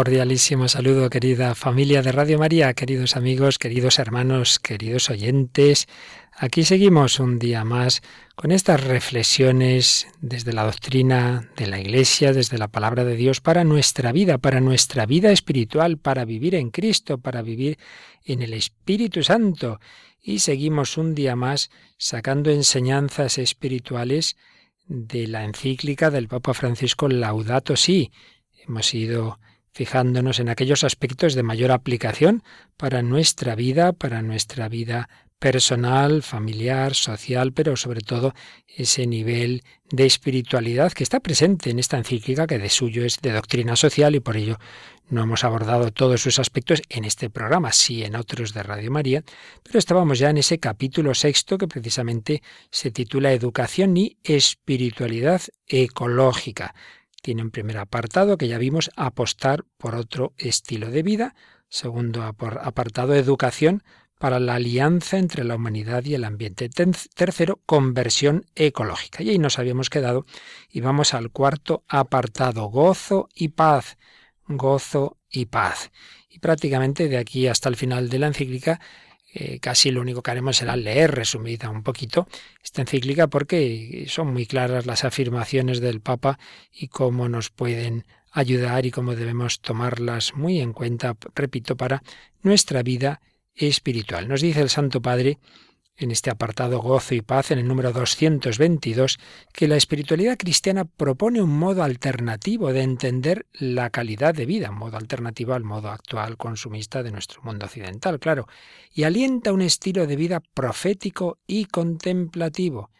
Cordialísimo saludo, querida familia de Radio María, queridos amigos, queridos hermanos, queridos oyentes. Aquí seguimos un día más con estas reflexiones desde la doctrina de la Iglesia, desde la palabra de Dios, para nuestra vida, para nuestra vida espiritual, para vivir en Cristo, para vivir en el Espíritu Santo. Y seguimos un día más sacando enseñanzas espirituales de la encíclica del Papa Francisco Laudato Si. Hemos ido fijándonos en aquellos aspectos de mayor aplicación para nuestra vida, para nuestra vida personal, familiar, social, pero sobre todo ese nivel de espiritualidad que está presente en esta encíclica que de suyo es de doctrina social y por ello no hemos abordado todos sus aspectos en este programa, sí en otros de Radio María, pero estábamos ya en ese capítulo sexto que precisamente se titula Educación y Espiritualidad Ecológica. Tiene un primer apartado que ya vimos apostar por otro estilo de vida, segundo apartado Educación para la alianza entre la humanidad y el ambiente. Tercero, conversión ecológica. Y ahí nos habíamos quedado y vamos al cuarto apartado, gozo y paz. Gozo y paz. Y prácticamente de aquí hasta el final de la encíclica eh, casi lo único que haremos será leer resumida un poquito esta encíclica porque son muy claras las afirmaciones del Papa y cómo nos pueden ayudar y cómo debemos tomarlas muy en cuenta, repito, para nuestra vida espiritual. Nos dice el Santo Padre en este apartado Gozo y Paz, en el número 222, que la espiritualidad cristiana propone un modo alternativo de entender la calidad de vida, modo alternativo al modo actual consumista de nuestro mundo occidental, claro, y alienta un estilo de vida profético y contemplativo,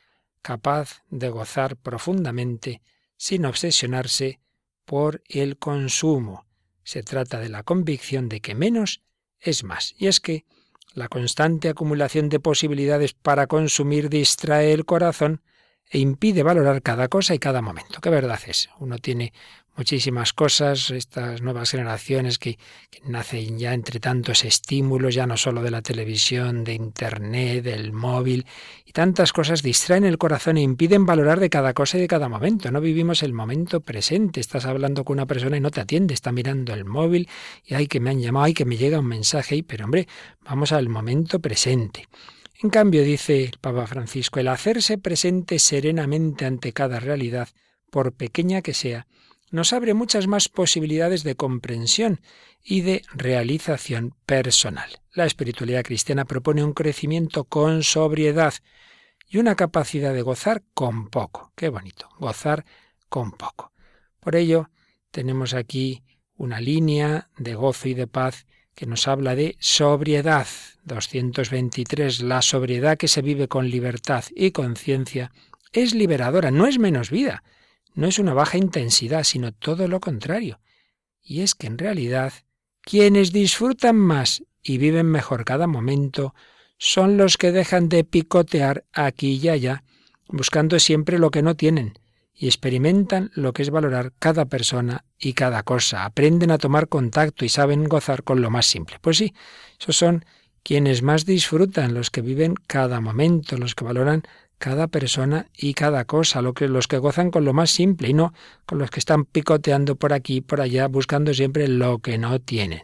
capaz de gozar profundamente sin obsesionarse por el consumo. Se trata de la convicción de que menos es más. Y es que la constante acumulación de posibilidades para consumir distrae el corazón e impide valorar cada cosa y cada momento. ¿Qué verdad es? Uno tiene muchísimas cosas, estas nuevas generaciones que, nacen ya entre tantos estímulos, ya no solo de la televisión, de Internet, del móvil, y tantas cosas distraen el corazón e impiden valorar de cada cosa y de cada momento. No vivimos el momento presente. Estás hablando con una persona y no te atiende, está mirando el móvil y ay que me han llamado, ay que me llega un mensaje, pero hombre, vamos al momento presente. En cambio, dice el Papa Francisco, el hacerse presente serenamente ante cada realidad, por pequeña que sea, nos abre muchas más posibilidades de comprensión y de realización personal. La espiritualidad cristiana propone un crecimiento con sobriedad y una capacidad de gozar con poco. Qué bonito, gozar con poco. Por ello, tenemos aquí una línea de gozo y de paz que nos habla de sobriedad. 223. La sobriedad que se vive con libertad y conciencia es liberadora, no es menos vida no es una baja intensidad, sino todo lo contrario. Y es que en realidad quienes disfrutan más y viven mejor cada momento son los que dejan de picotear aquí y allá, buscando siempre lo que no tienen, y experimentan lo que es valorar cada persona y cada cosa, aprenden a tomar contacto y saben gozar con lo más simple. Pues sí, esos son quienes más disfrutan, los que viven cada momento, los que valoran cada persona y cada cosa, que, los que gozan con lo más simple y no con los que están picoteando por aquí y por allá buscando siempre lo que no tienen.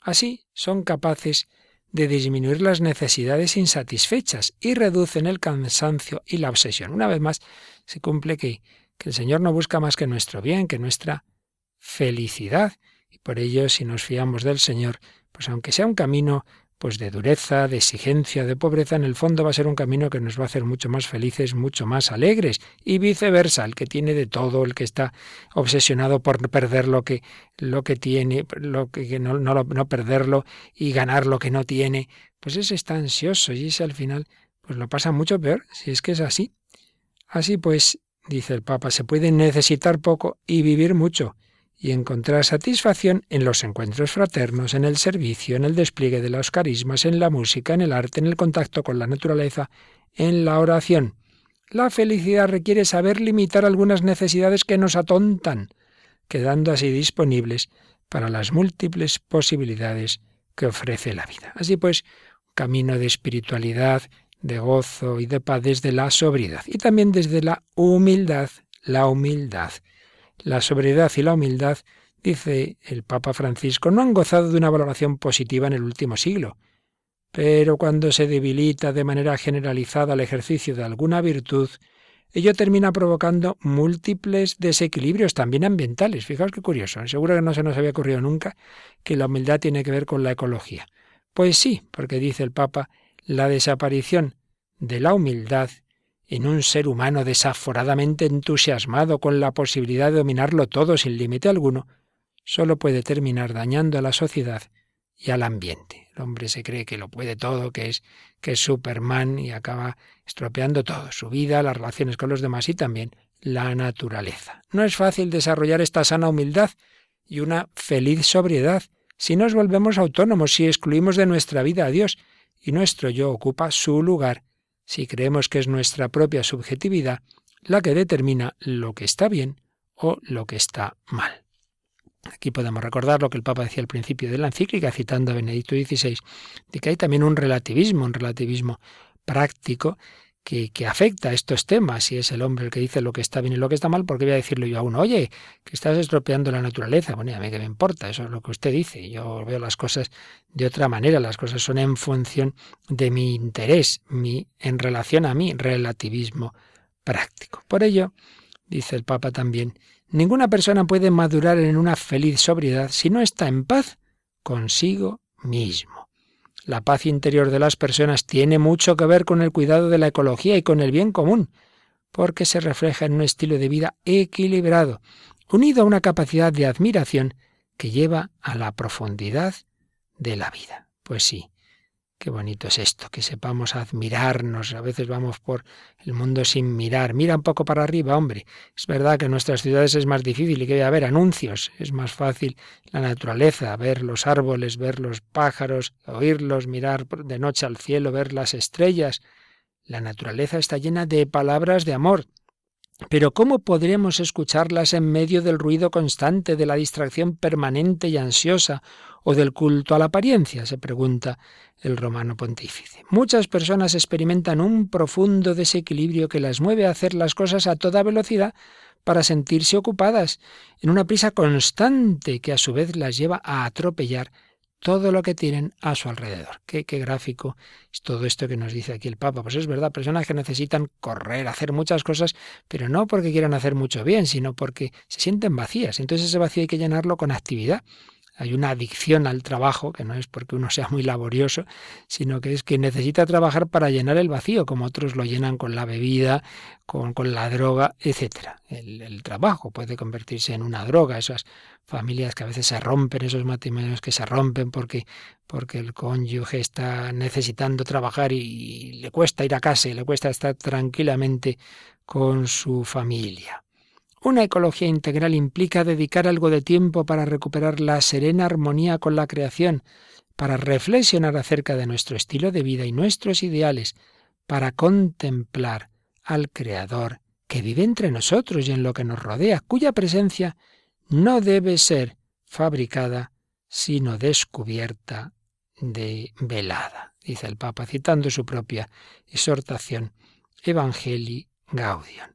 Así son capaces de disminuir las necesidades insatisfechas y reducen el cansancio y la obsesión. Una vez más, se cumple que, que el Señor no busca más que nuestro bien, que nuestra felicidad. Y por ello, si nos fiamos del Señor, pues aunque sea un camino pues de dureza, de exigencia, de pobreza, en el fondo va a ser un camino que nos va a hacer mucho más felices, mucho más alegres, y viceversa, el que tiene de todo, el que está obsesionado por perder lo que, lo que tiene, lo que no, no, perderlo y ganar lo que no tiene, pues ese está ansioso y ese al final pues lo pasa mucho peor, si es que es así. Así pues, dice el Papa, se puede necesitar poco y vivir mucho, y encontrar satisfacción en los encuentros fraternos, en el servicio, en el despliegue de los carismas, en la música, en el arte, en el contacto con la naturaleza, en la oración. La felicidad requiere saber limitar algunas necesidades que nos atontan, quedando así disponibles para las múltiples posibilidades que ofrece la vida. Así pues, camino de espiritualidad, de gozo y de paz desde la sobriedad y también desde la humildad, la humildad. La sobriedad y la humildad, dice el Papa Francisco, no han gozado de una valoración positiva en el último siglo. Pero cuando se debilita de manera generalizada el ejercicio de alguna virtud, ello termina provocando múltiples desequilibrios también ambientales. Fijaos qué curioso. ¿eh? Seguro que no se nos había ocurrido nunca que la humildad tiene que ver con la ecología. Pues sí, porque dice el Papa, la desaparición de la humildad en un ser humano desaforadamente entusiasmado con la posibilidad de dominarlo todo sin límite alguno, solo puede terminar dañando a la sociedad y al ambiente. El hombre se cree que lo puede todo, que es que es Superman y acaba estropeando todo, su vida, las relaciones con los demás y también la naturaleza. No es fácil desarrollar esta sana humildad y una feliz sobriedad si nos volvemos autónomos, si excluimos de nuestra vida a Dios y nuestro yo ocupa su lugar si creemos que es nuestra propia subjetividad la que determina lo que está bien o lo que está mal. Aquí podemos recordar lo que el Papa decía al principio de la encíclica, citando a Benedicto XVI, de que hay también un relativismo, un relativismo práctico que, afecta a estos temas. Si es el hombre el que dice lo que está bien y lo que está mal, ¿por qué voy a decirlo yo a uno? Oye, que estás estropeando la naturaleza. Bueno, a mí que me importa, eso es lo que usted dice. Yo veo las cosas de otra manera, las cosas son en función de mi interés, mi, en relación a mi relativismo práctico. Por ello, dice el Papa también, ninguna persona puede madurar en una feliz sobriedad si no está en paz consigo mismo. La paz interior de las personas tiene mucho que ver con el cuidado de la ecología y con el bien común, porque se refleja en un estilo de vida equilibrado, unido a una capacidad de admiración que lleva a la profundidad de la vida. Pues sí, Qué bonito es esto, que sepamos admirarnos. A veces vamos por el mundo sin mirar. Mira un poco para arriba, hombre. Es verdad que en nuestras ciudades es más difícil y que debe haber anuncios. Es más fácil la naturaleza, ver los árboles, ver los pájaros, oírlos, mirar de noche al cielo, ver las estrellas. La naturaleza está llena de palabras de amor. Pero ¿cómo podremos escucharlas en medio del ruido constante, de la distracción permanente y ansiosa, o del culto a la apariencia? se pregunta el romano pontífice. Muchas personas experimentan un profundo desequilibrio que las mueve a hacer las cosas a toda velocidad para sentirse ocupadas, en una prisa constante que a su vez las lleva a atropellar todo lo que tienen a su alrededor. Qué, qué, gráfico es todo esto que nos dice aquí el Papa. Pues es verdad, personas que necesitan correr, hacer muchas cosas, pero no porque quieran hacer mucho bien, sino porque se sienten vacías. Entonces ese vacío hay que llenarlo con actividad. Hay una adicción al trabajo, que no es porque uno sea muy laborioso, sino que es que necesita trabajar para llenar el vacío, como otros lo llenan con la bebida, con, la droga, etc. El, trabajo puede convertirse en una droga, esas familias que a veces se rompen, esos matrimonios que se rompen porque, porque el cónyuge está necesitando trabajar y le cuesta ir a casa y le cuesta estar tranquilamente con su familia. Una ecología integral implica dedicar algo de tiempo para recuperar la serena armonía con la creación, para reflexionar acerca de nuestro estilo de vida y nuestros ideales, para contemplar al Creador que vive entre nosotros y en lo que nos rodea, cuya presencia no debe ser fabricada, sino descubierta de velada, dice el Papa, citando su propia exhortación Evangelii Gaudium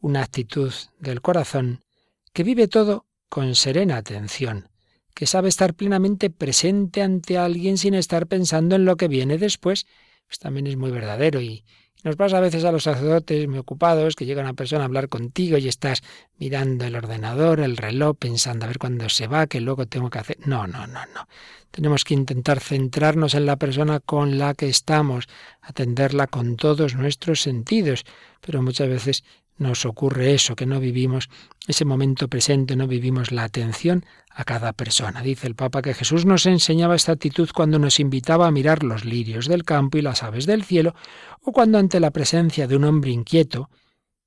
una actitud del corazón que vive todo con serena atención, que sabe estar plenamente presente ante alguien sin estar pensando en lo que viene después, pues también es muy verdadero y nos pasa a veces a los sacerdotes muy ocupados que llega una persona a hablar contigo y estás mirando el ordenador, el reloj, pensando a ver cuándo se va, que luego tengo que hacer. No, no, no, no. Tenemos que intentar centrarnos en la persona con la que estamos, atenderla con todos nuestros sentidos, pero muchas veces nos ocurre eso, que no vivimos ese momento presente, no vivimos la atención a cada persona. Dice el Papa que Jesús nos enseñaba esta actitud cuando nos invitaba a mirar los lirios del campo y las aves del cielo, o cuando ante la presencia de un hombre inquieto,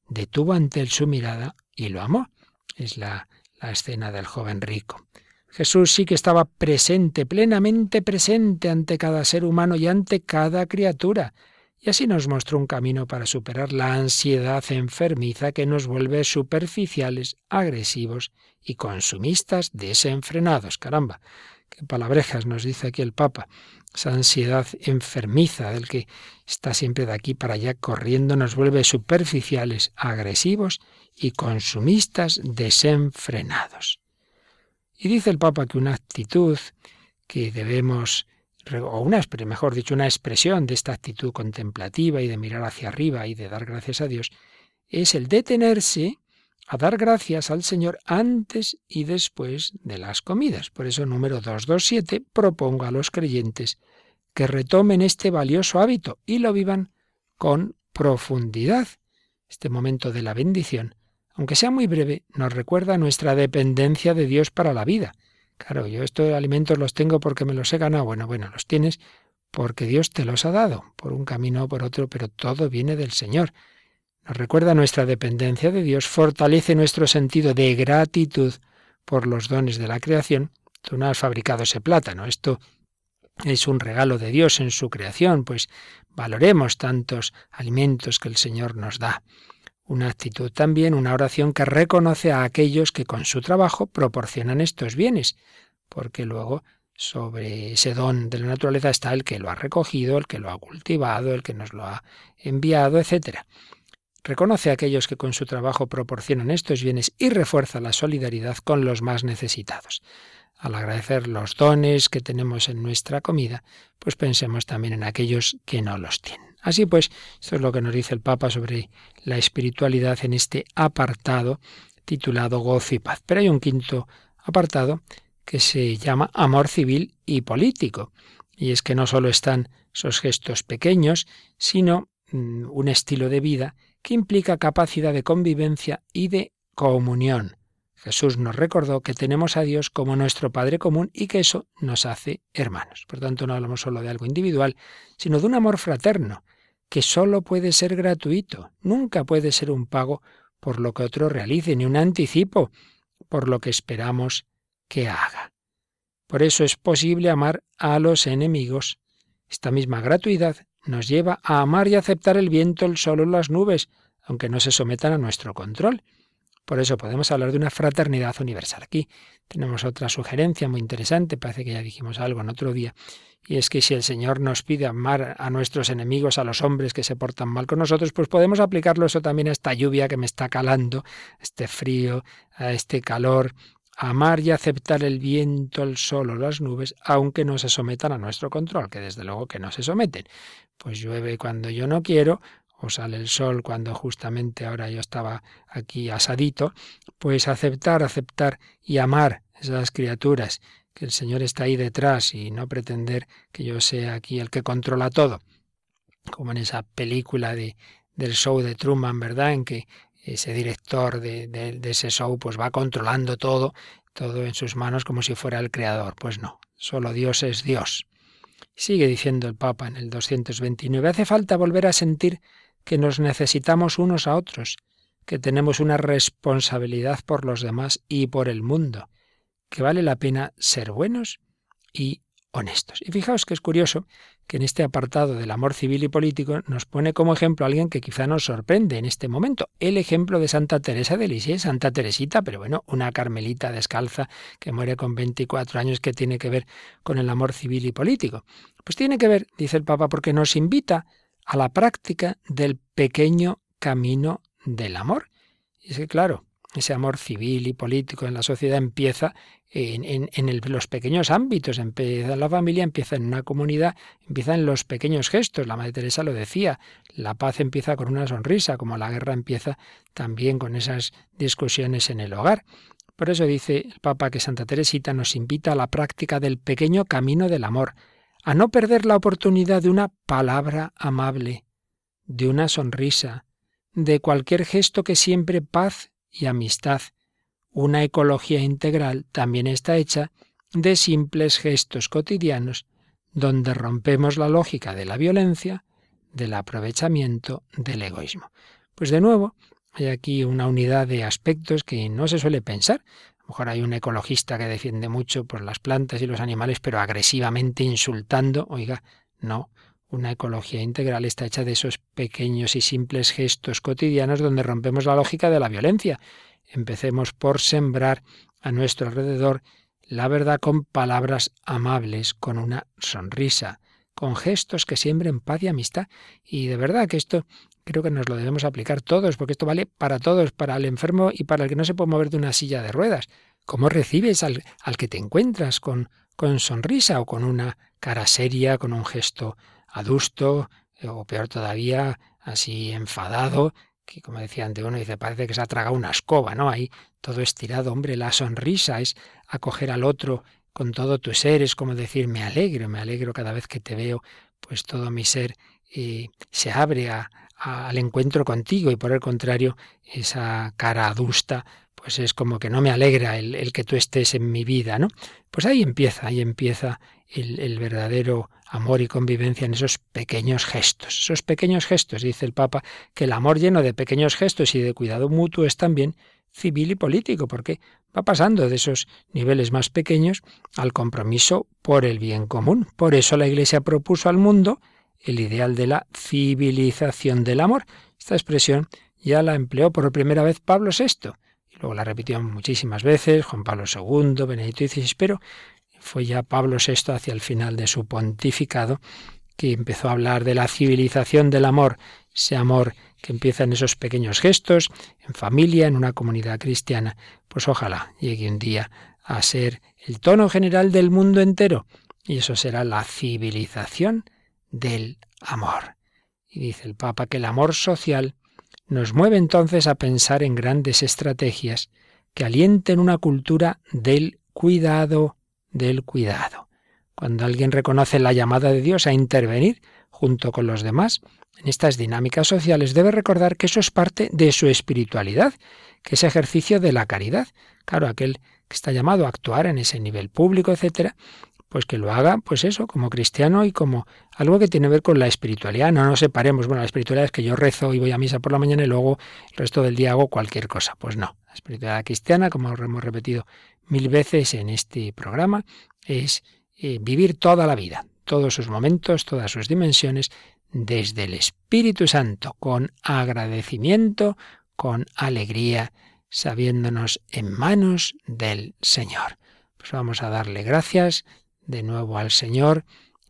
detuvo ante él su mirada y lo amó. Es la, la escena del joven rico. Jesús sí que estaba presente, plenamente presente ante cada ser humano y ante cada criatura, y así nos mostró un camino para superar la ansiedad enfermiza que nos vuelve superficiales, agresivos y consumistas desenfrenados. Caramba, qué palabrejas nos dice aquí el Papa. Esa ansiedad enfermiza del que está siempre de aquí para allá corriendo nos vuelve superficiales, agresivos y consumistas desenfrenados. Y dice el Papa que una actitud que debemos, o una, mejor dicho, una expresión de esta actitud contemplativa y de mirar hacia arriba y de dar gracias a Dios, es el detenerse a dar gracias al Señor antes y después de las comidas. Por eso, número 227, propongo a los creyentes que retomen este valioso hábito y lo vivan con profundidad. Este momento de la bendición aunque sea muy breve, nos recuerda nuestra dependencia de Dios para la vida. Claro, yo estos alimentos los tengo porque me los he ganado. Bueno, bueno, los tienes porque Dios te los ha dado, por un camino o por otro, pero todo viene del Señor. Nos recuerda nuestra dependencia de Dios, fortalece nuestro sentido de gratitud por los dones de la creación. Tú no has fabricado ese plátano, esto es un regalo de Dios en su creación, pues valoremos tantos alimentos que el Señor nos da. Una actitud también, una oración que reconoce a aquellos que con su trabajo proporcionan estos bienes, porque luego sobre ese don de la naturaleza está el que lo ha recogido, el que lo ha cultivado, el que nos lo ha enviado, etc. Reconoce a aquellos que con su trabajo proporcionan estos bienes y refuerza la solidaridad con los más necesitados. Al agradecer los dones que tenemos en nuestra comida, pues pensemos también en aquellos que no los tienen. Así pues, esto es lo que nos dice el Papa sobre la espiritualidad en este apartado titulado Gozo y Paz. Pero hay un quinto apartado que se llama Amor civil y político. Y es que no solo están esos gestos pequeños, sino mm, un estilo de vida que implica capacidad de convivencia y de comunión. Jesús nos recordó que tenemos a Dios como nuestro Padre común y que eso nos hace hermanos. Por tanto, no hablamos solo de algo individual, sino de un amor fraterno, que solo puede ser gratuito, nunca puede ser un pago por lo que otro realice, ni un anticipo por lo que esperamos que haga. Por eso es posible amar a los enemigos. Esta misma gratuidad nos lleva a amar y aceptar el viento, el sol o las nubes, aunque no se sometan a nuestro control. Por eso podemos hablar de una fraternidad universal. Aquí tenemos otra sugerencia muy interesante, parece que ya dijimos algo en otro día, y es que si el Señor nos pide amar a nuestros enemigos, a los hombres que se portan mal con nosotros, pues podemos aplicarlo eso también a esta lluvia que me está calando, a este frío, a este calor, amar y aceptar el viento, el sol o las nubes, aunque no se sometan a nuestro control, que desde luego que no se someten. Pues llueve cuando yo no quiero, o sale el sol cuando justamente ahora yo estaba aquí asadito, pues aceptar, aceptar y amar esas criaturas, que el Señor está ahí detrás y no pretender que yo sea aquí el que controla todo, como en esa película de, del show de Truman, ¿verdad? En que ese director de, de ese show pues va controlando todo, todo en sus manos como si fuera el creador. Pues no, solo Dios es Dios. Sigue diciendo el Papa en el 229, hace falta volver a sentir que nos necesitamos unos a otros, que tenemos una responsabilidad por los demás y por el mundo, que vale la pena ser buenos y honestos. Y fijaos que es curioso que en este apartado del amor civil y político nos pone como ejemplo alguien que quizá nos sorprende en este momento, el ejemplo de Santa Teresa de Lisieux, Santa Teresita, pero bueno, una carmelita descalza que muere con 24 años que tiene que ver con el amor civil y político. Pues tiene que ver, dice el Papa, porque nos invita a la práctica del pequeño camino del amor. Y es que, claro, ese amor civil y político en la sociedad empieza en, los pequeños ámbitos, empieza en la familia, empieza en una comunidad, empieza en los pequeños gestos. La Madre Teresa lo decía, la paz empieza con una sonrisa, como la guerra empieza también con esas discusiones en el hogar. Por eso dice el Papa que Santa Teresita nos invita a la práctica del pequeño camino del amor, a no perder la oportunidad de una palabra amable, de una sonrisa, de cualquier gesto que siempre paz y amistad. Una ecología integral también está hecha de simples gestos cotidianos donde rompemos la lógica de la violencia, del aprovechamiento, del egoísmo. Pues de nuevo, hay aquí una unidad de aspectos que no se suele pensar. A lo mejor hay un ecologista que defiende mucho pues, las plantas y los animales, pero agresivamente insultando. Oiga, no. Una ecología integral está hecha de esos pequeños y simples gestos cotidianos donde rompemos la lógica de la violencia. Empecemos por sembrar a nuestro alrededor la verdad con palabras amables, con una sonrisa, con gestos que siembren paz y amistad. Y de verdad que esto creo que nos lo debemos aplicar todos, porque esto vale para todos, para el enfermo y para el que no se puede mover de una silla de ruedas. ¿Cómo recibes al, al que te encuentras con, con sonrisa o con una cara seria, con un gesto adusto, eh, o peor todavía, así enfadado, que como decía ante uno, dice, parece que se ha tragado una escoba, ¿no? Ahí todo estirado, hombre, la sonrisa es acoger al otro con todo tu ser, es como decir, me alegro, me alegro cada vez que te veo, pues todo mi ser eh, se abre al encuentro contigo y por el contrario, esa cara adusta, pues es como que no me alegra el, el, que tú estés en mi vida, ¿no? Pues ahí empieza, ahí empieza el, el, verdadero amor y convivencia en esos pequeños gestos. Esos pequeños gestos, dice el Papa, que el amor lleno de pequeños gestos y de cuidado mutuo es también civil y político, porque va pasando de esos niveles más pequeños al compromiso por el bien común. Por eso la Iglesia propuso al mundo el ideal de la civilización del amor. Esta expresión ya la empleó por primera vez Pablo VI Luego la repitió muchísimas veces Juan Pablo II, Benedicto XVI, pero fue ya Pablo VI hacia el final de su pontificado que empezó a hablar de la civilización del amor, ese amor que empieza en esos pequeños gestos, en familia, en una comunidad cristiana. Pues ojalá llegue un día a ser el tono general del mundo entero, y eso será la civilización del amor. Y dice el Papa que el amor social nos mueve entonces a pensar en grandes estrategias que alienten una cultura del cuidado, del cuidado. Cuando alguien reconoce la llamada de Dios a intervenir junto con los demás en estas dinámicas sociales, debe recordar que eso es parte de su espiritualidad, que es ejercicio de la caridad. Claro, aquel que está llamado a actuar en ese nivel público, etcétera, pues que lo haga, pues eso, como cristiano y como algo que tiene que ver con la espiritualidad. No nos separemos, bueno, la espiritualidad es que yo rezo y voy a misa por la mañana y luego el resto del día hago cualquier cosa. Pues no, la espiritualidad cristiana, como hemos repetido mil veces en este programa, es eh, vivir toda la vida, todos sus momentos, todas sus dimensiones, desde el Espíritu Santo, con agradecimiento, con alegría, sabiéndonos en manos del Señor. Pues vamos a darle gracias de nuevo al Señor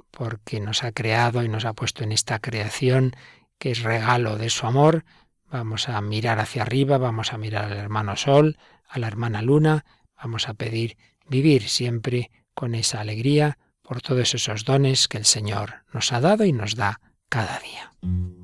porque nos ha creado y nos ha puesto en esta creación que es regalo de su amor. Vamos a mirar hacia arriba, vamos a mirar al hermano Sol, a la hermana Luna, vamos a pedir vivir siempre con esa alegría por todos esos dones que el Señor nos ha dado y nos da cada día.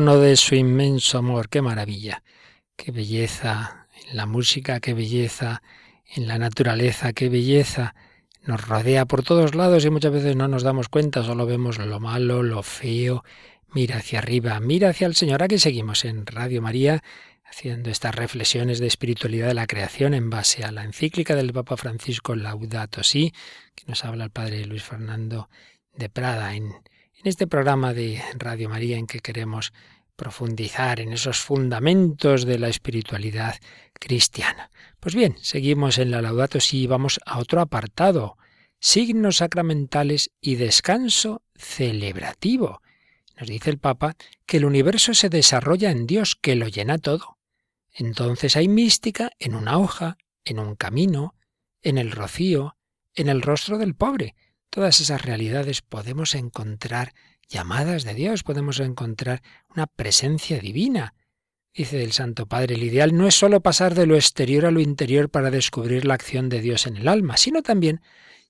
De su inmenso amor. Qué maravilla, qué belleza en la música, qué belleza en la naturaleza, qué belleza. Nos rodea por todos lados y muchas veces no nos damos cuenta, solo vemos lo malo, lo feo. Mira hacia arriba, mira hacia el Señor. Aquí seguimos en Radio María haciendo estas reflexiones de espiritualidad de la creación en base a la encíclica del Papa Francisco Laudato Si, que nos habla el Padre Luis Fernando de Prada en en este programa de Radio María en que queremos profundizar en esos fundamentos de la espiritualidad cristiana. Pues bien, seguimos en la Laudato Si y vamos a otro apartado, signos sacramentales y descanso celebrativo. Nos dice el Papa que el universo se desarrolla en Dios, que lo llena todo. Entonces hay mística en una hoja, en un camino, en el rocío, en el rostro del pobre, todas esas realidades podemos encontrar llamadas de Dios, podemos encontrar una presencia divina. Dice el Santo Padre, el ideal no es sólo pasar de lo exterior a lo interior para descubrir la acción de Dios en el alma, sino también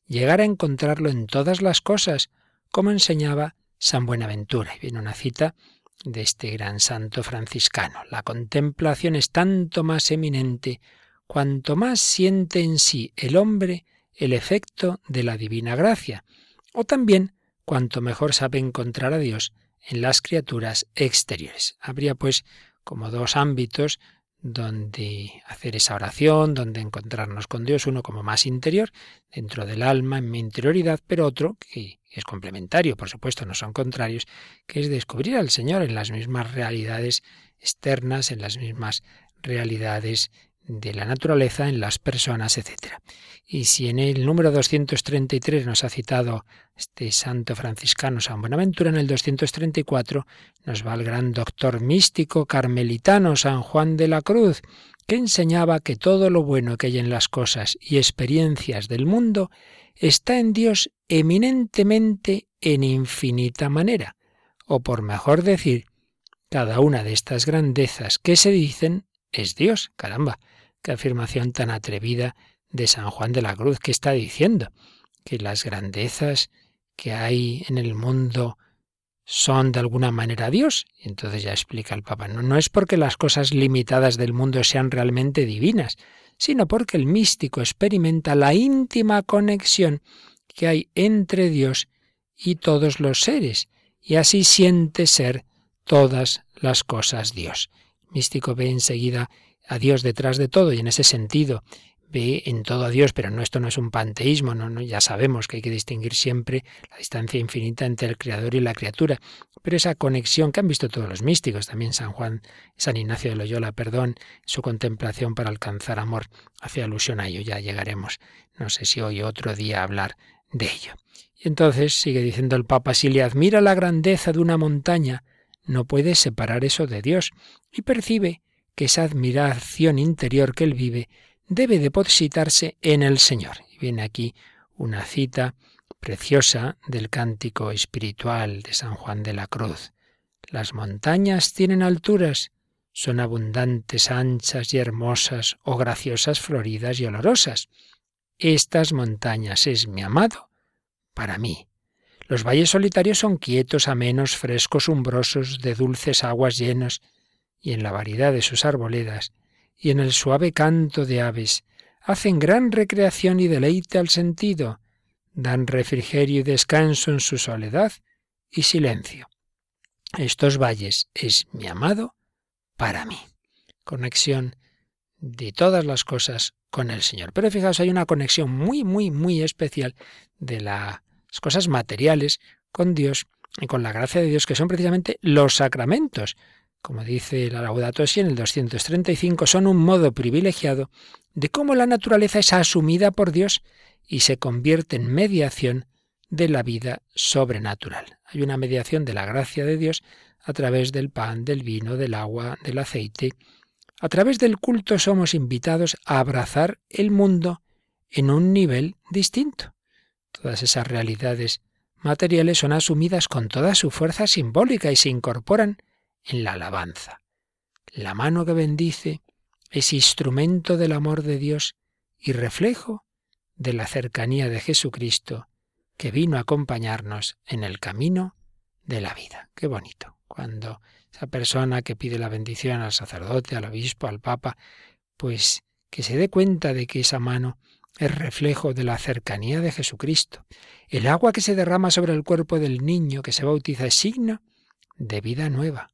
llegar a encontrarlo en todas las cosas, como enseñaba San Buenaventura. Y viene una cita de este gran santo franciscano. La contemplación es tanto más eminente cuanto más siente en sí el hombre el efecto de la divina gracia, o también cuanto mejor sabe encontrar a Dios en las criaturas exteriores. Habría pues como dos ámbitos donde hacer esa oración, donde encontrarnos con Dios, uno como más interior, dentro del alma, en mi interioridad, pero otro que es complementario, por supuesto, no son contrarios, que es descubrir al Señor en las mismas realidades externas, en las mismas realidades de la naturaleza en las personas, etc. Y si en el número 233 nos ha citado este santo franciscano San Buenaventura, en el 234 nos va el gran doctor místico carmelitano San Juan de la Cruz, que enseñaba que todo lo bueno que hay en las cosas y experiencias del mundo está en Dios eminentemente en infinita manera, o por mejor decir, cada una de estas grandezas que se dicen es Dios, caramba. Qué afirmación tan atrevida de San Juan de la Cruz que está diciendo que las grandezas que hay en el mundo son de alguna manera Dios. Y entonces ya explica el Papa, no, no es porque las cosas limitadas del mundo sean realmente divinas, sino porque el místico experimenta la íntima conexión que hay entre Dios y todos los seres, y así siente ser todas las cosas Dios. El místico ve enseguida a Dios detrás de todo y en ese sentido ve en todo a Dios, pero no esto no es un panteísmo, no, ya sabemos que hay que distinguir siempre la distancia infinita entre el creador y la criatura, pero esa conexión que han visto todos los místicos, también San Juan, San Ignacio de Loyola, perdón, su contemplación para alcanzar amor, hace alusión a ello, ya llegaremos, no sé si hoy otro día hablar de ello. Y entonces sigue diciendo el Papa, si le admira la grandeza de una montaña, no puede separar eso de Dios, y percibe que esa admiración interior que él vive debe depositarse en el Señor. Y viene aquí una cita preciosa del cántico espiritual de San Juan de la Cruz. Las montañas tienen alturas, son abundantes, anchas y hermosas, o graciosas, floridas y olorosas. Estas montañas es mi amado para mí. Los valles solitarios son quietos, amenos, frescos, umbrosos, de dulces aguas llenos, y en la variedad de sus arboledas, y en el suave canto de aves, hacen gran recreación y deleite al sentido, dan refrigerio y descanso en su soledad y silencio. Estos valles es mi amado para mí. Conexión de todas las cosas con el Señor. Pero fijaos, hay una conexión muy, muy, muy especial de las cosas materiales con Dios y con la gracia de Dios, que son precisamente los sacramentos como dice la Laudato Si en el 235, son un modo privilegiado de cómo la naturaleza es asumida por Dios y se convierte en mediación de la vida sobrenatural. Hay una mediación de la gracia de Dios a través del pan, del vino, del agua, del aceite. A través del culto somos invitados a abrazar el mundo en un nivel distinto. Todas esas realidades materiales son asumidas con toda su fuerza simbólica y se incorporan en la alabanza. La mano que bendice es instrumento del amor de Dios y reflejo de la cercanía de Jesucristo que vino a acompañarnos en el camino de la vida. Qué bonito. Cuando esa persona que pide la bendición al sacerdote, al obispo, al papa, pues que se dé cuenta de que esa mano es reflejo de la cercanía de Jesucristo. El agua que se derrama sobre el cuerpo del niño que se bautiza es signo de vida nueva.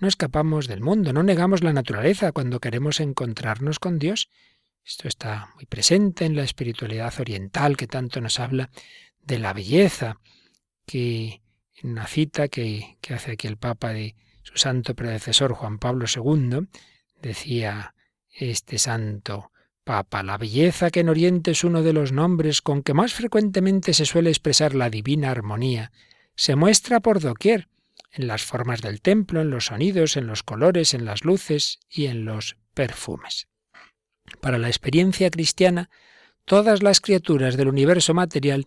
No escapamos del mundo, no negamos la naturaleza cuando queremos encontrarnos con Dios. Esto está muy presente en la espiritualidad oriental que tanto nos habla de la belleza, que en una cita que, que hace aquí el Papa de su santo predecesor Juan Pablo II, decía este santo Papa, la belleza que en Oriente es uno de los nombres con que más frecuentemente se suele expresar la divina armonía, se muestra por doquier, en las formas del templo, en los sonidos, en los colores, en las luces y en los perfumes. Para la experiencia cristiana, todas las criaturas del universo material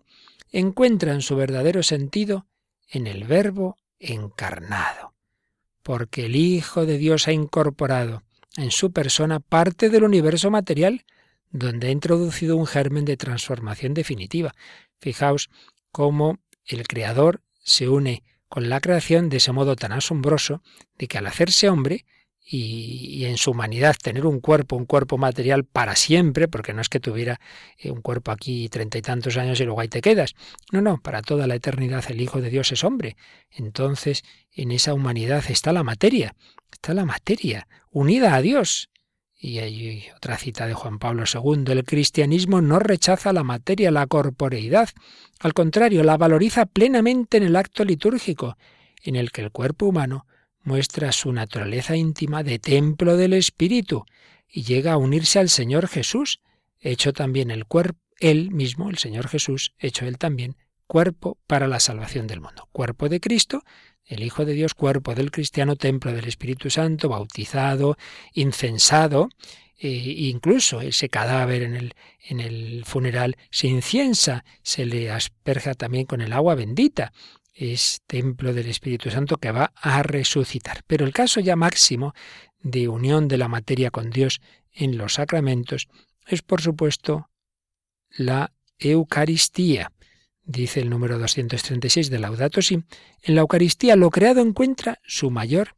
encuentran su verdadero sentido en el Verbo encarnado, porque el Hijo de Dios ha incorporado en su persona parte del universo material, donde ha introducido un germen de transformación definitiva. Fijaos cómo el Creador se une con la creación de ese modo tan asombroso de que al hacerse hombre y, en su humanidad tener un cuerpo, un cuerpo material para siempre, porque no es que tuviera eh, un cuerpo aquí treinta y tantos años y luego ahí te quedas. No, no, para toda la eternidad el Hijo de Dios es hombre. Entonces, en esa humanidad está la materia, está la materia, unida a Dios. Y hay otra cita de Juan Pablo II, el cristianismo no rechaza la materia, la corporeidad, al contrario, la valoriza plenamente en el acto litúrgico, en el que el cuerpo humano muestra su naturaleza íntima de templo del Espíritu y llega a unirse al Señor Jesús, hecho también el cuerpo, él mismo, el Señor Jesús, hecho él también cuerpo para la salvación del mundo. Cuerpo de Cristo, el Hijo de Dios, cuerpo del cristiano, templo del Espíritu Santo, bautizado, incensado, e incluso ese cadáver en el, en el funeral se inciensa, se le asperja también con el agua bendita. Es templo del Espíritu Santo que va a resucitar. Pero el caso ya máximo de unión de la materia con Dios en los sacramentos es, por supuesto, la Eucaristía dice el número 236 de Laudato Si, en la Eucaristía lo creado encuentra su mayor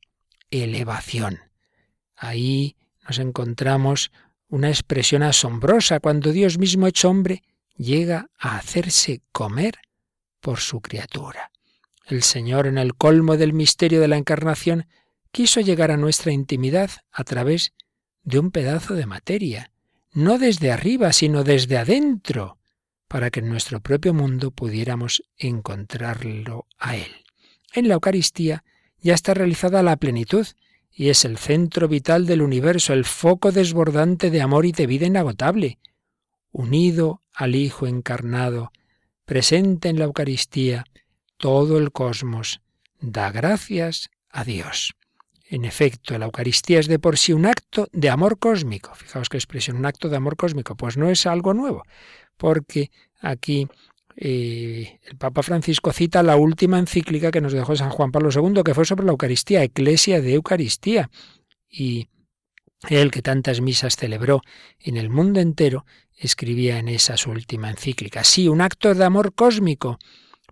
elevación. Ahí nos encontramos una expresión asombrosa cuando Dios mismo hecho hombre llega a hacerse comer por su criatura. El Señor en el colmo del misterio de la encarnación quiso llegar a nuestra intimidad a través de un pedazo de materia, no desde arriba, sino desde adentro, para que en nuestro propio mundo pudiéramos encontrarlo a Él. En la Eucaristía ya está realizada la plenitud y es el centro vital del universo, el foco desbordante de amor y de vida inagotable. Unido al Hijo encarnado, presente en la Eucaristía, todo el cosmos da gracias a Dios. En efecto, la Eucaristía es de por sí un acto de amor cósmico. Fijaos qué expresión, un acto de amor cósmico. Pues no es algo nuevo porque aquí eh, el Papa Francisco cita la última encíclica que nos dejó San Juan Pablo II, que fue sobre la Eucaristía, Eclesia de Eucaristía. Y él, que tantas misas celebró en el mundo entero, escribía en esa su última encíclica. Sí, un acto de amor cósmico,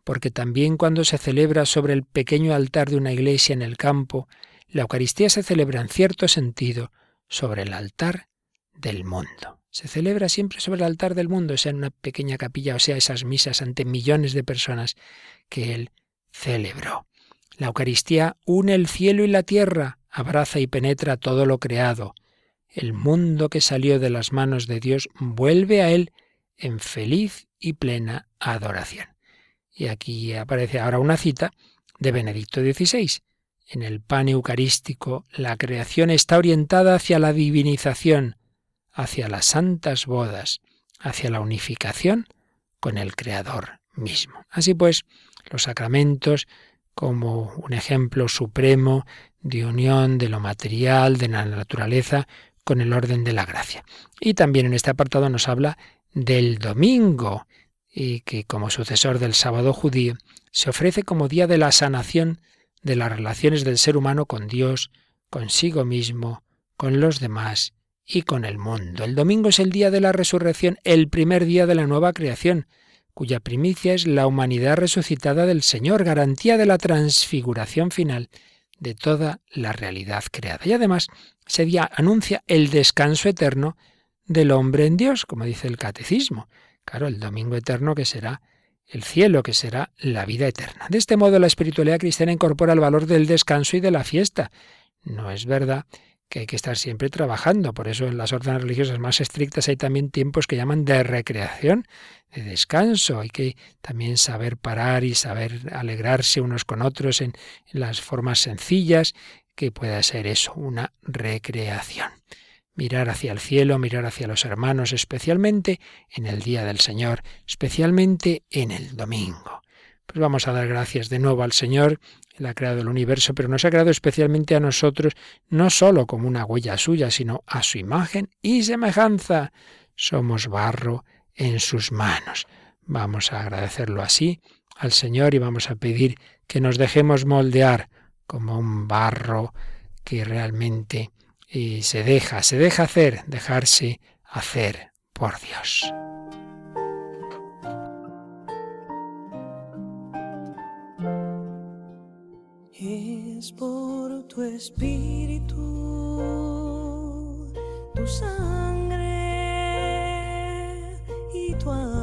porque también cuando se celebra sobre el pequeño altar de una iglesia en el campo, la Eucaristía se celebra en cierto sentido sobre el altar del mundo se celebra siempre sobre el altar del mundo, sea en una pequeña capilla o sea esas misas ante millones de personas que él celebró. La Eucaristía une el cielo y la tierra, abraza y penetra todo lo creado. El mundo que salió de las manos de Dios vuelve a él en feliz y plena adoración. Y aquí aparece ahora una cita de Benedicto XVI. En el pan eucarístico la creación está orientada hacia la divinización, hacia las santas bodas, hacia la unificación con el Creador mismo. Así pues, los sacramentos como un ejemplo supremo de unión de lo material, de la naturaleza, con el orden de la gracia. Y también en este apartado nos habla del domingo, y que como sucesor del sábado judío, se ofrece como día de la sanación de las relaciones del ser humano con Dios, consigo mismo, con los demás y con el mundo. El domingo es el día de la resurrección, el primer día de la nueva creación. cuya primicia es la humanidad resucitada del Señor, garantía de la transfiguración final de toda la realidad creada. Y además ese día anuncia el descanso eterno del hombre en Dios, como dice el catecismo. Claro, el domingo eterno que será el cielo, que será la vida eterna. De este modo la espiritualidad cristiana incorpora el valor del descanso y de la fiesta. No es verdad que hay que estar siempre trabajando. Por eso en las órdenes religiosas más estrictas hay también tiempos que llaman de recreación, de descanso. Hay que también saber parar y saber alegrarse unos con otros en, en las formas sencillas, que pueda ser eso, una recreación. Mirar hacia el cielo, mirar hacia los hermanos, especialmente en el día del Señor, especialmente en el domingo. Pues vamos a dar gracias de nuevo al Señor él ha creado el universo, pero nos ha creado especialmente a nosotros, no sólo como una huella suya, sino a su imagen y semejanza. Somos barro en sus manos. Vamos a agradecerlo así al Señor y vamos a pedir que nos dejemos moldear como un barro que realmente eh, se deja, se deja hacer, dejarse hacer por Dios. Por tu espíritu, tu sangre y tu amor.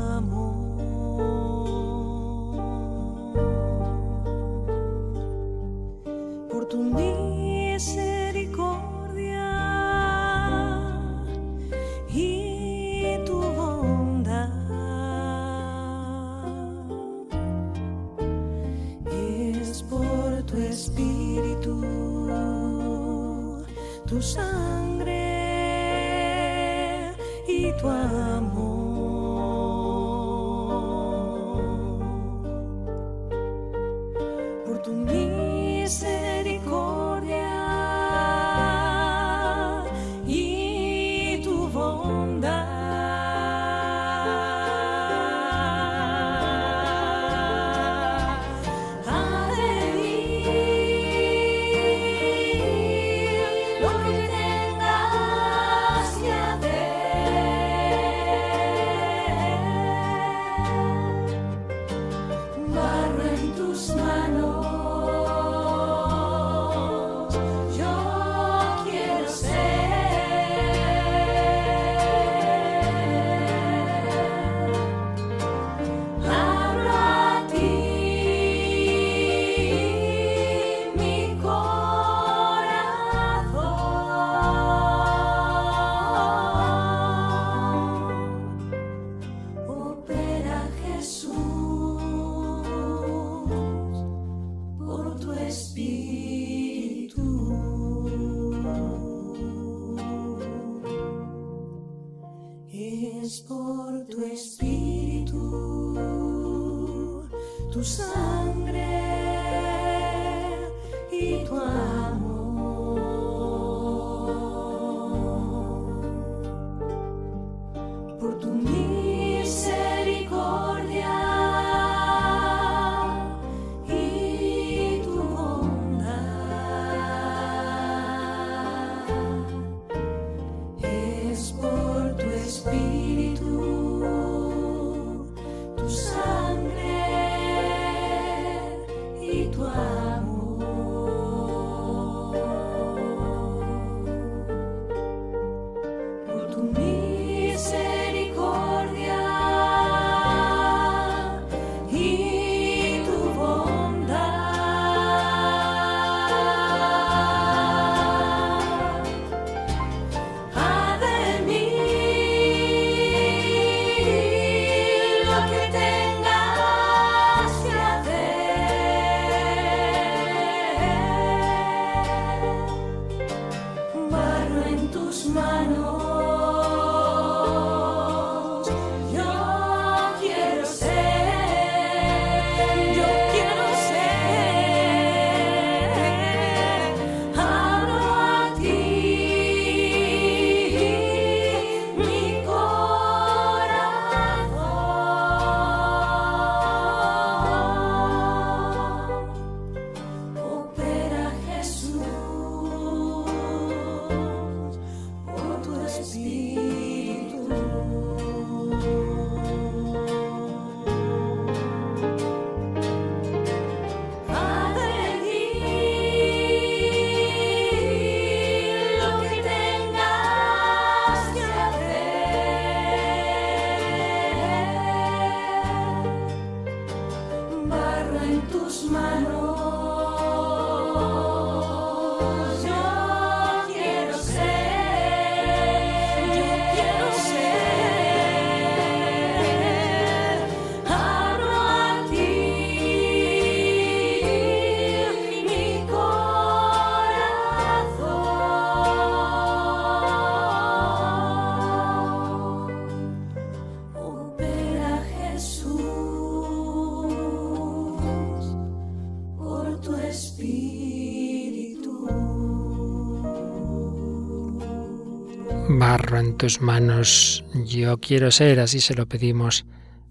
En tus manos, yo quiero ser, así se lo pedimos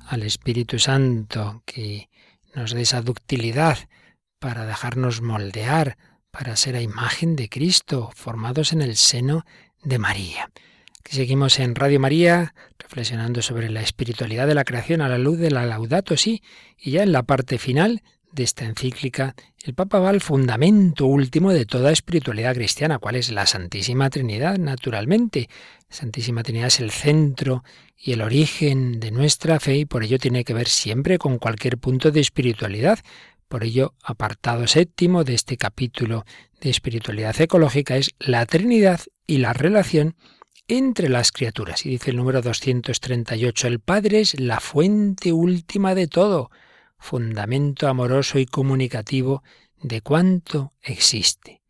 al Espíritu Santo, que nos dé esa ductilidad para dejarnos moldear, para ser a imagen de Cristo, formados en el seno de María. Aquí seguimos en Radio María, reflexionando sobre la espiritualidad de la creación a la luz de la Laudato Si, y ya en la parte final de esta encíclica, el Papa va al fundamento último de toda espiritualidad cristiana, cuál es la Santísima Trinidad, naturalmente. Santísima Trinidad es el centro y el origen de nuestra fe y por ello tiene que ver siempre con cualquier punto de espiritualidad. Por ello, apartado séptimo de este capítulo de espiritualidad ecológica es la Trinidad y la relación entre las criaturas. Y dice el número 238, el Padre es la fuente última de todo, fundamento amoroso y comunicativo de cuanto existe.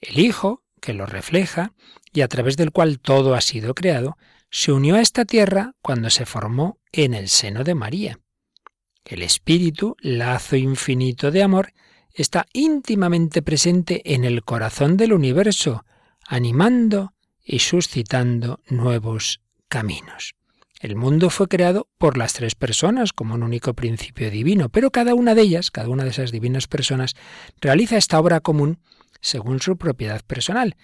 El Hijo, que lo refleja y a través del cual todo ha sido creado, se unió a esta tierra cuando se formó en el seno de María. El Espíritu, lazo infinito de amor, está íntimamente presente en el corazón del universo, animando y suscitando nuevos caminos. El mundo fue creado por las tres personas como un único principio divino, pero cada una de ellas, cada una de esas divinas personas, realiza esta obra común según su propiedad personal.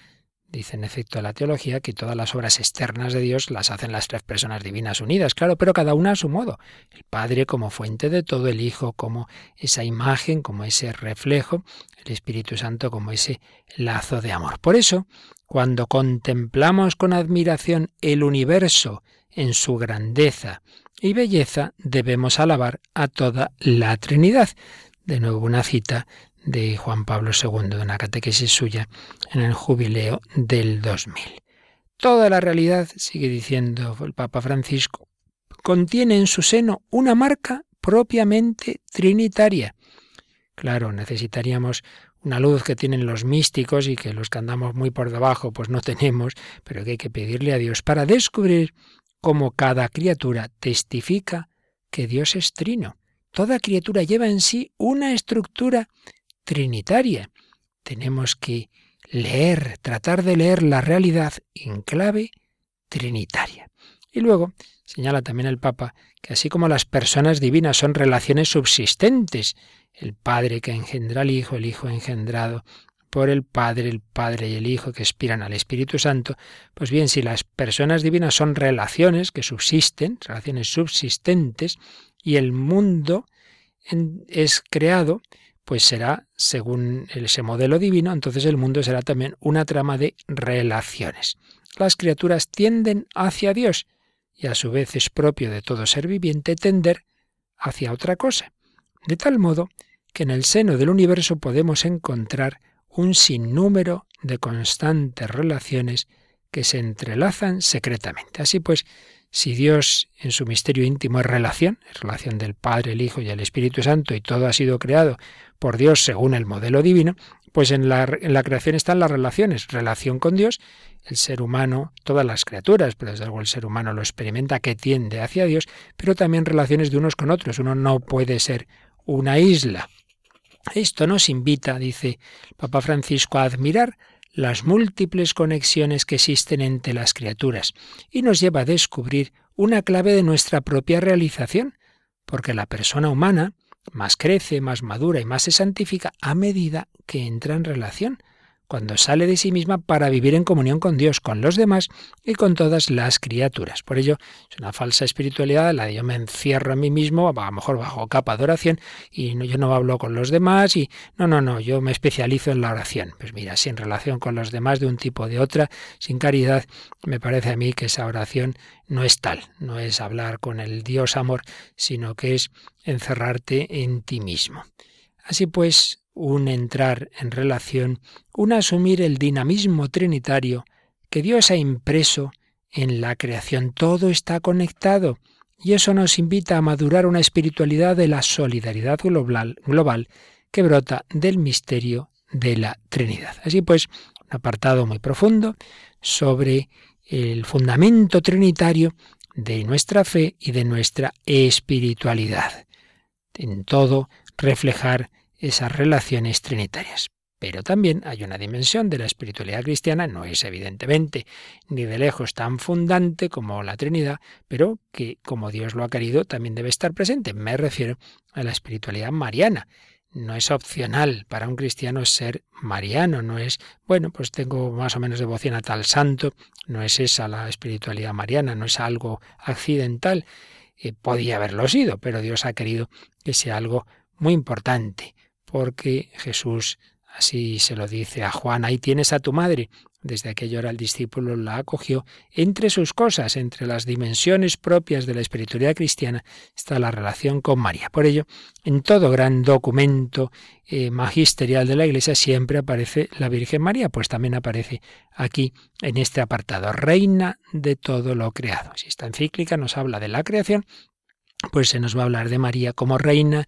Dice en efecto la teología que todas las obras externas de Dios las hacen las tres personas divinas unidas, claro, pero cada una a su modo. El Padre como fuente de todo, el Hijo como esa imagen, como ese reflejo, el Espíritu Santo como ese lazo de amor. Por eso, cuando contemplamos con admiración el universo en su grandeza y belleza, debemos alabar a toda la Trinidad. De nuevo una cita de Juan Pablo II, de una catequesis suya en el jubileo del 2000. Toda la realidad, sigue diciendo el Papa Francisco, contiene en su seno una marca propiamente trinitaria. Claro, necesitaríamos una luz que tienen los místicos y que los que andamos muy por debajo pues no tenemos, pero que hay que pedirle a Dios para descubrir cómo cada criatura testifica que Dios es trino. Toda criatura lleva en sí una estructura trinitaria. Tenemos que leer, tratar de leer la realidad en clave trinitaria. Y luego señala también el Papa que así como las personas divinas son relaciones subsistentes, el Padre que engendra al Hijo, el Hijo engendrado por el Padre, el Padre y el Hijo que aspiran al Espíritu Santo, pues bien, si las personas divinas son relaciones que subsisten, relaciones subsistentes, y el mundo es creado, pues será, según ese modelo divino, entonces el mundo será también una trama de relaciones. Las criaturas tienden hacia Dios y a su vez es propio de todo ser viviente tender hacia otra cosa, de tal modo que en el seno del universo podemos encontrar un sinnúmero de constantes relaciones que se entrelazan secretamente. Así pues, si Dios en su misterio íntimo es relación, es relación del Padre, el Hijo y el Espíritu Santo, y todo ha sido creado por Dios según el modelo divino, pues en la, en la creación están las relaciones, relación con Dios, el ser humano, todas las criaturas, pero desde luego el ser humano lo experimenta que tiende hacia Dios, pero también relaciones de unos con otros. Uno no puede ser una isla. Esto nos invita, dice el Papa Francisco, a admirar las múltiples conexiones que existen entre las criaturas y nos lleva a descubrir una clave de nuestra propia realización, porque la persona humana más crece, más madura y más se santifica a medida que entra en relación, cuando sale de sí misma para vivir en comunión con Dios, con los demás y con todas las criaturas. Por ello, es una falsa espiritualidad la de yo me encierro a mí mismo, a lo mejor bajo capa de oración, y yo no hablo con los demás, y no, no, no, yo me especializo en la oración. Pues mira, sin relación con los demás de un tipo o de otra, sin caridad, me parece a mí que esa oración no es tal, no es hablar con el Dios amor, sino que es encerrarte en ti mismo. Así pues, un entrar en relación, un asumir el dinamismo trinitario que Dios ha impreso en la creación. Todo está conectado y eso nos invita a madurar una espiritualidad de la solidaridad global, que brota del misterio de la Trinidad. Así pues, un apartado muy profundo sobre el fundamento trinitario de nuestra fe y de nuestra espiritualidad. En todo, reflejar esas relaciones trinitarias. Pero también hay una dimensión de la espiritualidad cristiana, no es evidentemente ni de lejos tan fundante como la Trinidad, pero que como Dios lo ha querido también debe estar presente. Me refiero a la espiritualidad mariana. No es opcional para un cristiano ser mariano, no es, bueno, pues tengo más o menos devoción a tal santo, no es esa la espiritualidad mariana, no es algo accidental. Eh, podía haberlo sido, pero Dios ha querido que sea algo muy importante, porque Jesús así se lo dice a Juan, ahí tienes a tu madre. Desde aquella hora el discípulo la acogió. Entre sus cosas, entre las dimensiones propias de la espiritualidad cristiana, está la relación con María. Por ello, en todo gran documento eh, magisterial de la Iglesia siempre aparece la Virgen María, pues también aparece aquí en este apartado, Reina de todo lo creado. Si esta encíclica nos habla de la creación, pues se nos va a hablar de María como Reina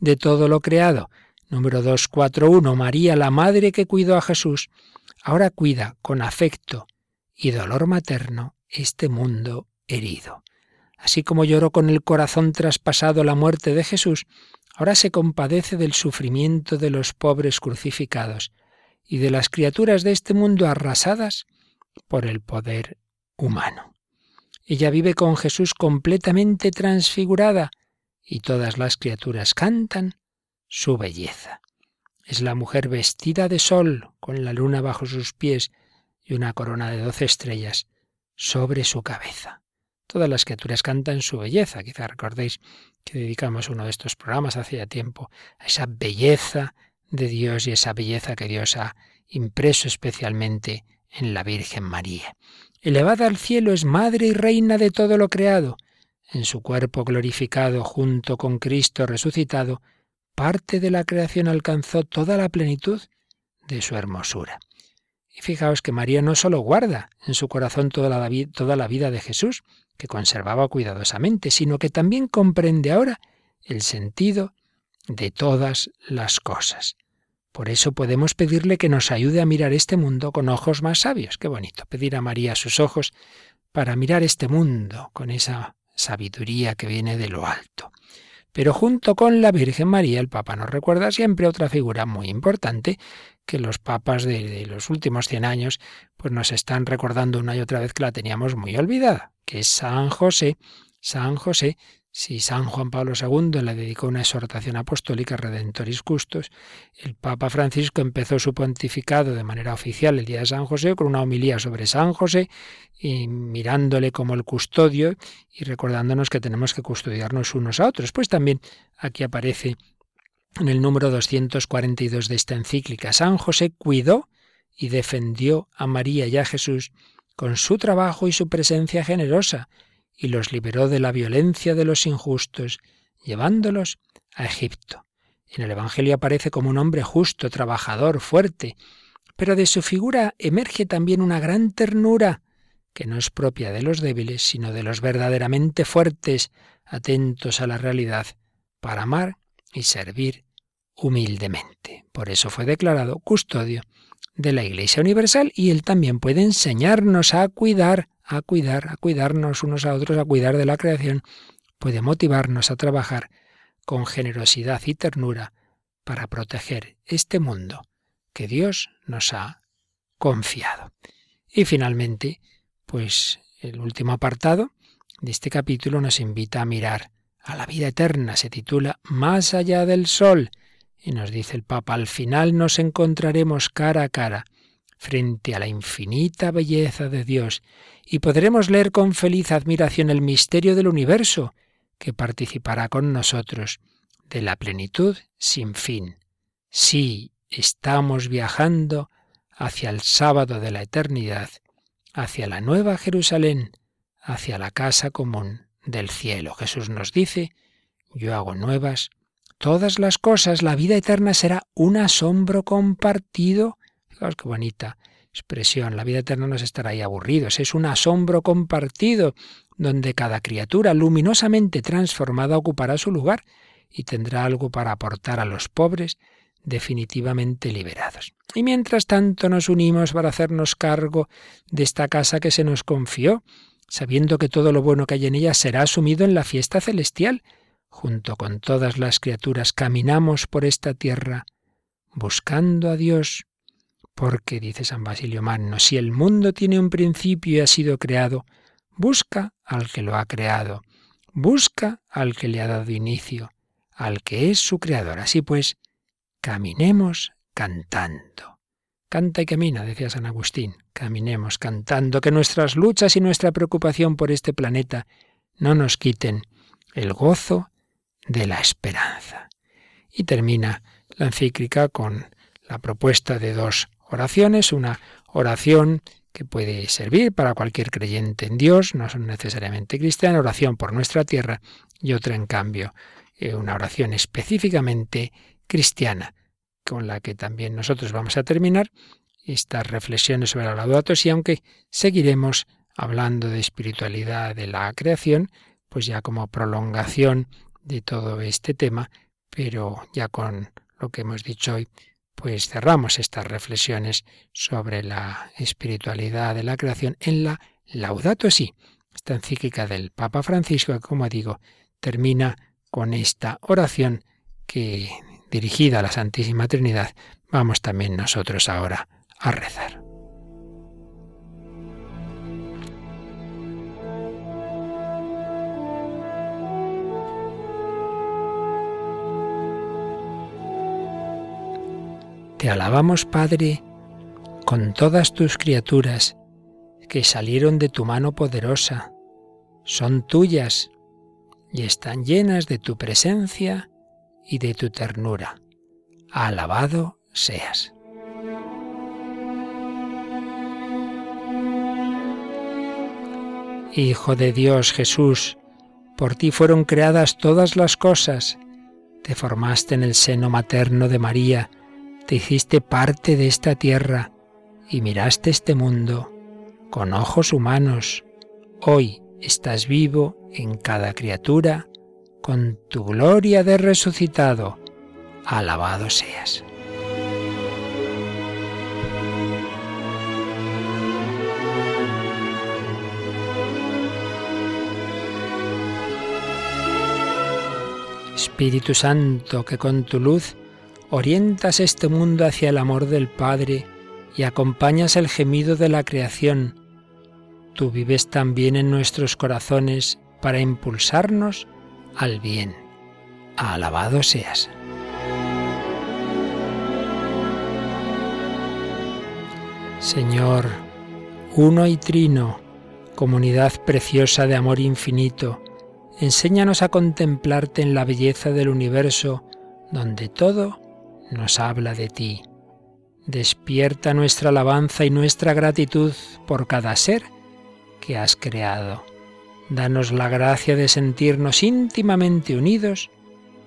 de todo lo creado. Número 241. María, la madre que cuidó a Jesús, ahora cuida con afecto y dolor materno este mundo herido. Así como lloró con el corazón traspasado la muerte de Jesús, ahora se compadece del sufrimiento de los pobres crucificados y de las criaturas de este mundo arrasadas por el poder humano. Ella vive con Jesús completamente transfigurada y todas las criaturas cantan su belleza. Es la mujer vestida de sol, con la luna bajo sus pies y una corona de doce estrellas sobre su cabeza. Todas las criaturas cantan su belleza. Quizá recordéis que dedicamos uno de estos programas hace tiempo a esa belleza de Dios y esa belleza que Dios ha impreso especialmente en la Virgen María. Elevada al cielo es madre y reina de todo lo creado. En su cuerpo glorificado junto con Cristo resucitado, parte de la creación alcanzó toda la plenitud de su hermosura. Y fijaos que María no sólo guarda en su corazón toda la, toda la vida de Jesús, que conservaba cuidadosamente, sino que también comprende ahora el sentido de todas las cosas. Por eso podemos pedirle que nos ayude a mirar este mundo con ojos más sabios. Qué bonito pedir a María sus ojos para mirar este mundo con esa sabiduría que viene de lo alto. Pero junto con la Virgen María, el Papa nos recuerda siempre otra figura muy importante que los papas de, los últimos cien años pues nos están recordando una y otra vez que la teníamos muy olvidada, que es San José. San José si San Juan Pablo II le dedicó una exhortación apostólica Redentoris Custos, el Papa Francisco empezó su pontificado de manera oficial el día de San José con una homilía sobre San José y mirándole como el custodio y recordándonos que tenemos que custodiarnos unos a otros. Pues también aquí aparece en el número 242 de esta encíclica, San José cuidó y defendió a María y a Jesús con su trabajo y su presencia generosa, y los liberó de la violencia de los injustos, llevándolos a Egipto. En el Evangelio aparece como un hombre justo, trabajador, fuerte, pero de su figura emerge también una gran ternura, que no es propia de los débiles, sino de los verdaderamente fuertes, atentos a la realidad, para amar y servir humildemente. Por eso fue declarado custodio de la Iglesia Universal y él también puede enseñarnos a cuidar a cuidar, a cuidarnos unos a otros, a cuidar de la creación, puede motivarnos a trabajar con generosidad y ternura para proteger este mundo que Dios nos ha confiado. Y finalmente, pues el último apartado de este capítulo nos invita a mirar a la vida eterna. Se titula Más allá del sol. Y nos dice el Papa, al final nos encontraremos cara a cara frente a la infinita belleza de Dios y podremos leer con feliz admiración el misterio del universo que participará con nosotros de la plenitud sin fin. Sí, estamos viajando hacia el sábado de la eternidad, hacia la nueva Jerusalén, hacia la casa común del cielo. Jesús nos dice, yo hago nuevas todas las cosas, la vida eterna será un asombro compartido. Fijaos qué bonita expresión. La vida eterna no es estar ahí aburridos, es un asombro compartido, donde cada criatura luminosamente transformada ocupará su lugar y tendrá algo para aportar a los pobres definitivamente liberados. Y mientras tanto nos unimos para hacernos cargo de esta casa que se nos confió, sabiendo que todo lo bueno que hay en ella será asumido en la fiesta celestial, junto con todas las criaturas caminamos por esta tierra buscando a Dios, porque, dice San Basilio Magno, si el mundo tiene un principio y ha sido creado, busca al que lo ha creado, busca al que le ha dado inicio, al que es su creador. Así pues, caminemos cantando. Canta y camina, decía San Agustín, caminemos cantando, que nuestras luchas y nuestra preocupación por este planeta no nos quiten el gozo de la esperanza. Y termina la encíclica con la propuesta de dos oraciones, una oración que puede servir para cualquier creyente en Dios, no son necesariamente cristiana, oración por nuestra tierra y otra en cambio, eh, una oración específicamente cristiana, con la que también nosotros vamos a terminar estas reflexiones sobre la Laudato y aunque seguiremos hablando de espiritualidad de la creación, pues ya como prolongación de todo este tema, pero ya con lo que hemos dicho hoy, pues cerramos estas reflexiones sobre la espiritualidad de la creación en la Laudato Si, esta encíclica del Papa Francisco, que como digo, termina con esta oración que dirigida a la Santísima Trinidad, vamos también nosotros ahora a rezar. Te alabamos, Padre, con todas tus criaturas que salieron de tu mano poderosa, son tuyas y están llenas de tu presencia y de tu ternura. Alabado seas. Hijo de Dios Jesús, por ti fueron creadas todas las cosas, te formaste en el seno materno de María, te hiciste parte de esta tierra y miraste este mundo con ojos humanos. Hoy estás vivo en cada criatura con tu gloria de resucitado. Alabado seas. Espíritu Santo, que con tu luz orientas este mundo hacia el amor del Padre y acompañas el gemido de la creación. Tú vives también en nuestros corazones para impulsarnos al bien. Alabado seas. Señor, uno y trino, comunidad preciosa de amor infinito, enséñanos a contemplarte en la belleza del universo, donde todo nos habla de ti. Despierta nuestra alabanza y nuestra gratitud por cada ser que has creado. Danos la gracia de sentirnos íntimamente unidos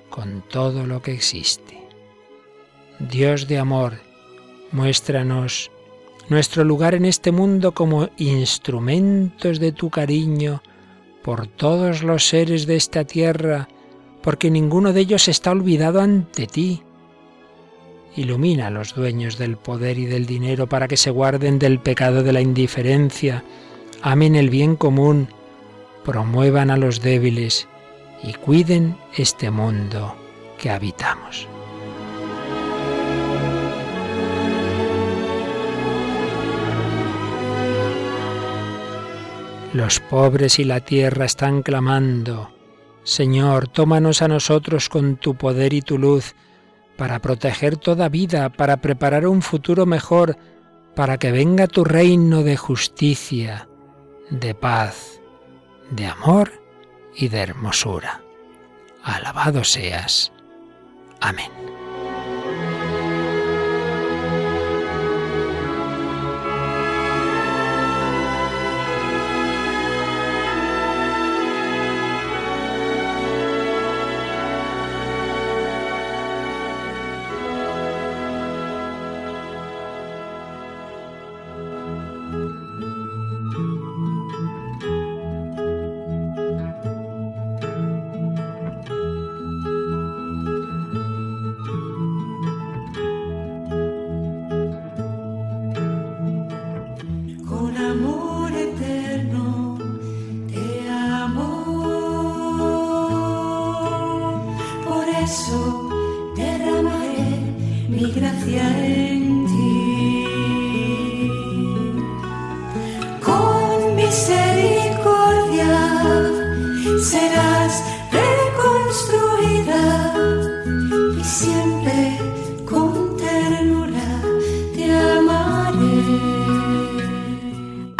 con todo lo que existe. Dios de amor, muéstranos nuestro lugar en este mundo como instrumentos de tu cariño por todos los seres de esta tierra, porque ninguno de ellos está olvidado ante ti. Ilumina a los dueños del poder y del dinero para que se guarden del pecado de la indiferencia, amen el bien común, promuevan a los débiles y cuiden este mundo que habitamos. Los pobres y la tierra están clamando, Señor, tómanos a nosotros con tu poder y tu luz, para proteger toda vida, para preparar un futuro mejor, para que venga tu reino de justicia, de paz, de amor y de hermosura. Alabado seas. Amén.